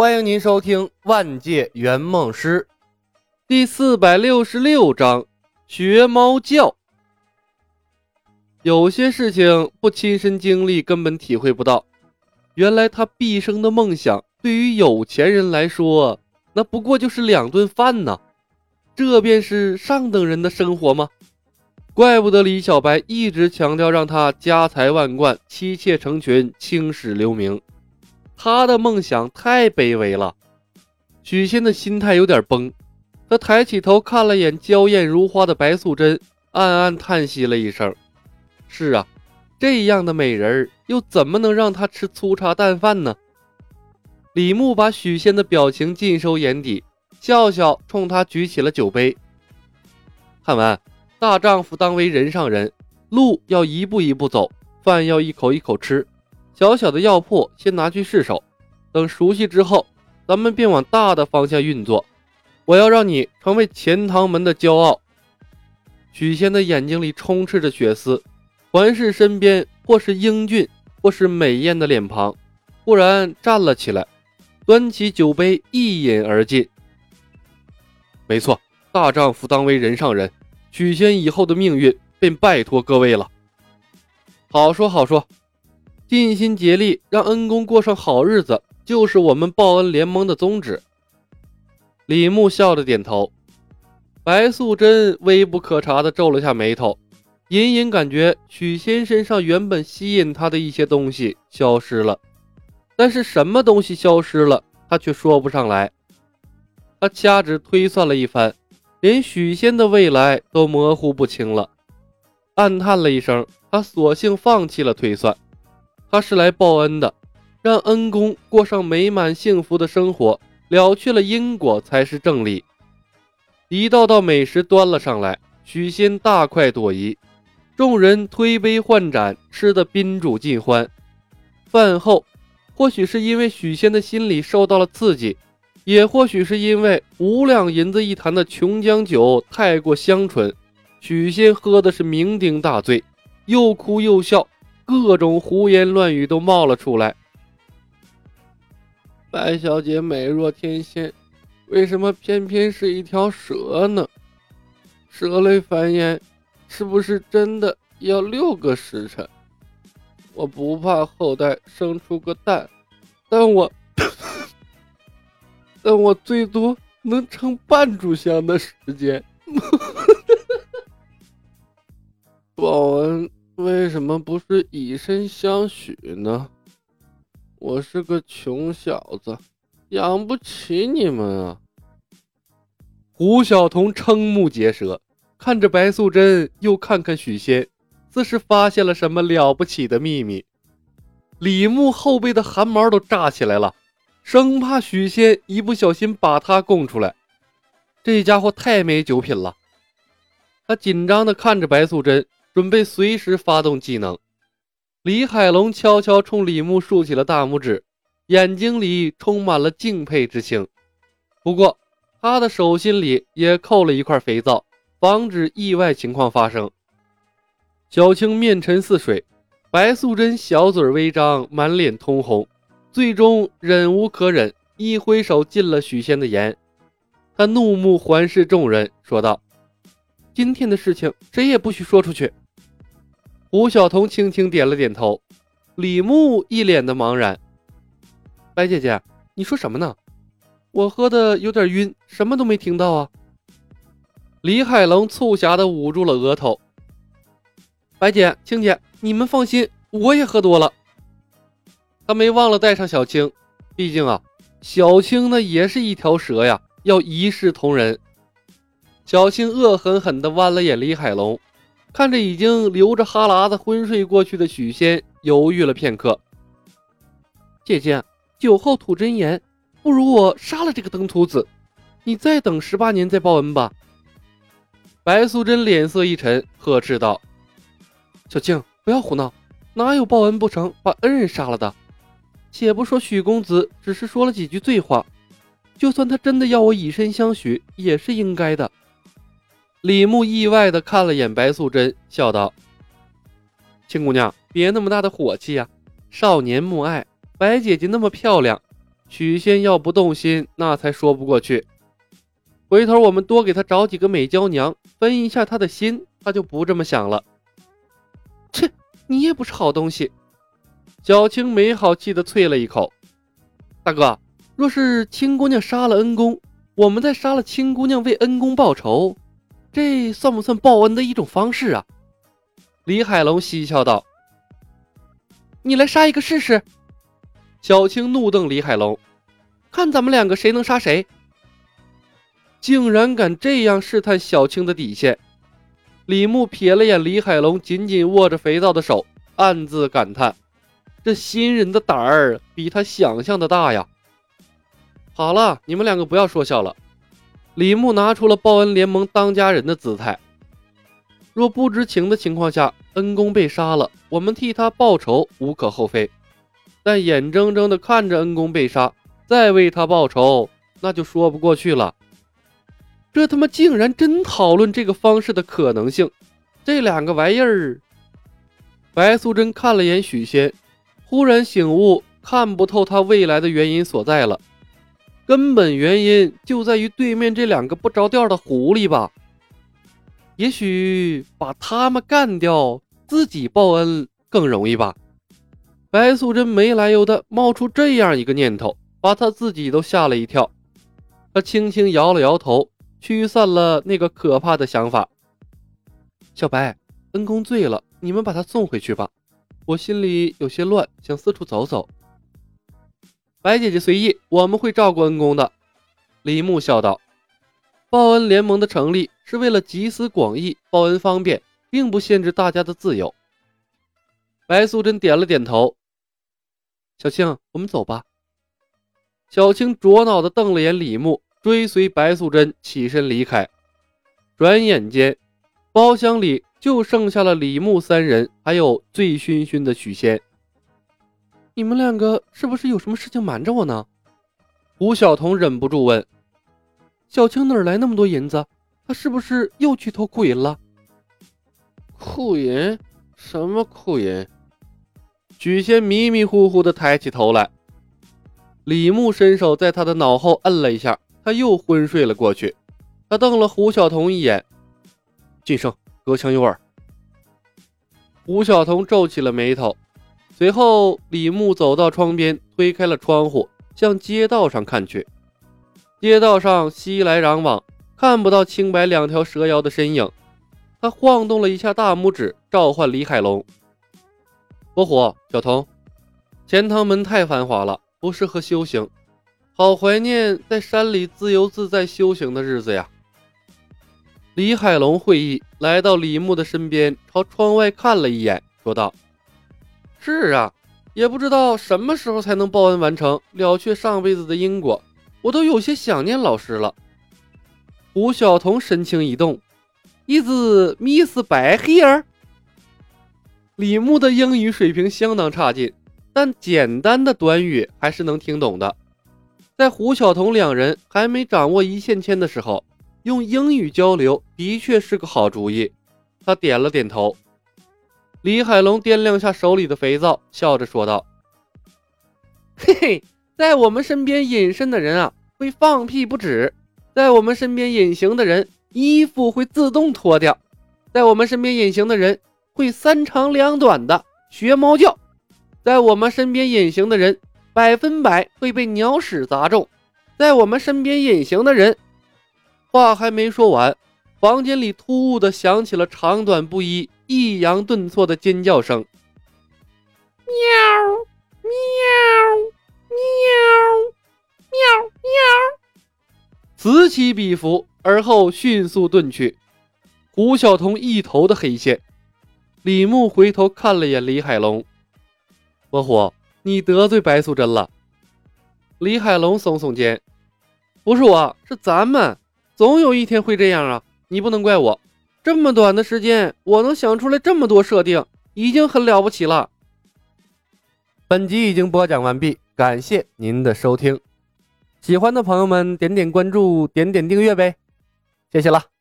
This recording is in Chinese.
欢迎您收听《万界圆梦师》第四百六十六章：学猫叫。有些事情不亲身经历，根本体会不到。原来他毕生的梦想，对于有钱人来说，那不过就是两顿饭呢。这便是上等人的生活吗？怪不得李小白一直强调让他家财万贯、妻妾成群、青史留名。他的梦想太卑微了，许仙的心态有点崩。他抬起头看了眼娇艳如花的白素贞，暗暗叹息了一声：“是啊，这样的美人又怎么能让他吃粗茶淡饭呢？”李牧把许仙的表情尽收眼底，笑笑冲他举起了酒杯。汉文，大丈夫当为人上人，路要一步一步走，饭要一口一口吃。小小的药铺先拿去试手，等熟悉之后，咱们便往大的方向运作。我要让你成为钱塘门的骄傲。许仙的眼睛里充斥着血丝，环视身边，或是英俊，或是美艳的脸庞，忽然站了起来，端起酒杯一饮而尽。没错，大丈夫当为人上人，许仙以后的命运便拜托各位了。好说好说。尽心竭力让恩公过上好日子，就是我们报恩联盟的宗旨。李牧笑着点头。白素贞微不可察地皱了下眉头，隐隐感觉许仙身上原本吸引她的一些东西消失了，但是什么东西消失了，她却说不上来。她掐指推算了一番，连许仙的未来都模糊不清了，暗叹了一声，她索性放弃了推算。他是来报恩的，让恩公过上美满幸福的生活，了却了因果才是正理。一道道美食端了上来，许仙大快朵颐，众人推杯换盏，吃得宾主尽欢。饭后，或许是因为许仙的心里受到了刺激，也或许是因为五两银子一坛的琼浆酒太过香醇，许仙喝的是酩酊大醉，又哭又笑。各种胡言乱语都冒了出来。白小姐美若天仙，为什么偏偏是一条蛇呢？蛇类繁衍是不是真的要六个时辰？我不怕后代生出个蛋，但我，但我最多能撑半炷香的时间。报恩。为什么不是以身相许呢？我是个穷小子，养不起你们啊！胡晓彤瞠目结舌，看着白素贞，又看看许仙，似是发现了什么了不起的秘密。李牧后背的汗毛都炸起来了，生怕许仙一不小心把他供出来。这家伙太没酒品了，他紧张地看着白素贞。准备随时发动技能，李海龙悄悄冲李牧竖起了大拇指，眼睛里充满了敬佩之情。不过，他的手心里也扣了一块肥皂，防止意外情况发生。小青面沉似水，白素贞小嘴微张，满脸通红，最终忍无可忍，一挥手禁了许仙的言。他怒目环视众人，说道：“今天的事情，谁也不许说出去。”胡晓彤轻轻点了点头，李牧一脸的茫然。白姐姐，你说什么呢？我喝的有点晕，什么都没听到啊。李海龙促狭的捂住了额头。白姐、青姐，你们放心，我也喝多了。他没忘了带上小青，毕竟啊，小青那也是一条蛇呀，要一视同仁。小青恶狠狠地剜了眼李海龙。看着已经流着哈喇子昏睡过去的许仙，犹豫了片刻。姐姐，酒后吐真言，不如我杀了这个登徒子，你再等十八年再报恩吧。白素贞脸色一沉，呵斥道：“小青，不要胡闹，哪有报恩不成把恩人杀了的？且不说许公子只是说了几句醉话，就算他真的要我以身相许，也是应该的。”李牧意外的看了眼白素贞，笑道：“青姑娘，别那么大的火气呀！少年慕爱，白姐姐那么漂亮，许仙要不动心，那才说不过去。回头我们多给他找几个美娇娘，分一下他的心，他就不这么想了。切，你也不是好东西。小青没好气的啐了一口。大哥，若是青姑娘杀了恩公，我们再杀了青姑娘为恩公报仇，这算不算报恩的一种方式啊？李海龙嬉笑道：“你来杀一个试试。”小青怒瞪李海龙，看咱们两个谁能杀谁。竟然敢这样试探小青的底线！李牧瞥了眼李海龙紧紧握着肥皂的手，暗自感叹：这新人的胆儿比他想象的大呀！好了，你们两个不要说笑了。李牧拿出了报恩联盟当家人的姿态。若不知情的情况下，恩公被杀了，我们替他报仇无可厚非。但眼睁睁地看着恩公被杀，再为他报仇，那就说不过去了。这他妈竟然真讨论这个方式的可能性，这两个玩意儿。白素贞看了眼许仙，忽然醒悟，看不透他未来的原因所在了。根本原因就在于对面这两个不着调的狐狸吧？也许把他们干掉，自己报恩更容易吧？白素贞没来由的冒出这样一个念头，把她自己都吓了一跳。她轻轻摇了摇头。驱散了那个可怕的想法。小白，恩公醉了，你们把他送回去吧。我心里有些乱，想四处走走。白姐姐随意，我们会照顾恩公的。李牧笑道：“报恩联盟的成立是为了集思广益，报恩方便，并不限制大家的自由。”白素贞点了点头。小青，我们走吧。小青灼脑的瞪了眼李牧。追随白素贞起身离开，转眼间，包厢里就剩下了李牧三人，还有醉醺醺的许仙。你们两个是不是有什么事情瞒着我呢？胡晓彤忍不住问。小青哪来那么多银子？她是不是又去偷库银了？库银？什么库银？许仙迷迷糊糊的抬起头来，李牧伸手在他的脑后摁了一下。他又昏睡了过去。他瞪了胡晓彤一眼：“晋升，隔墙有耳。”胡晓彤皱起了眉头。随后，李牧走到窗边，推开了窗户，向街道上看去。街道上熙来攘往，看不到青白两条蛇妖的身影。他晃动了一下大拇指，召唤李海龙：“伯虎，小童，钱塘门太繁华了，不适合修行。”好怀念在山里自由自在修行的日子呀！李海龙会意，来到李牧的身边，朝窗外看了一眼，说道：“是啊，也不知道什么时候才能报恩完成，了却上辈子的因果，我都有些想念老师了。”胡晓彤神情一动，“Is Miss 白 here？” 李牧的英语水平相当差劲，但简单的短语还是能听懂的。在胡晓彤两人还没掌握一线牵的时候，用英语交流的确是个好主意。他点了点头。李海龙掂量下手里的肥皂，笑着说道：“嘿嘿，在我们身边隐身的人啊，会放屁不止；在我们身边隐形的人，衣服会自动脱掉；在我们身边隐形的人，会三长两短的学猫叫；在我们身边隐形的人。”百分百会被鸟屎砸中，在我们身边隐形的人。话还没说完，房间里突兀的响起了长短不一、抑扬顿挫的尖叫声。喵喵喵喵喵，此起彼伏，而后迅速遁去。胡晓彤一头的黑线。李牧回头看了眼李海龙，伯虎。你得罪白素贞了，李海龙耸耸肩，不是我，是咱们，总有一天会这样啊！你不能怪我，这么短的时间，我能想出来这么多设定，已经很了不起了。本集已经播讲完毕，感谢您的收听，喜欢的朋友们点点关注，点点订阅呗，谢谢了。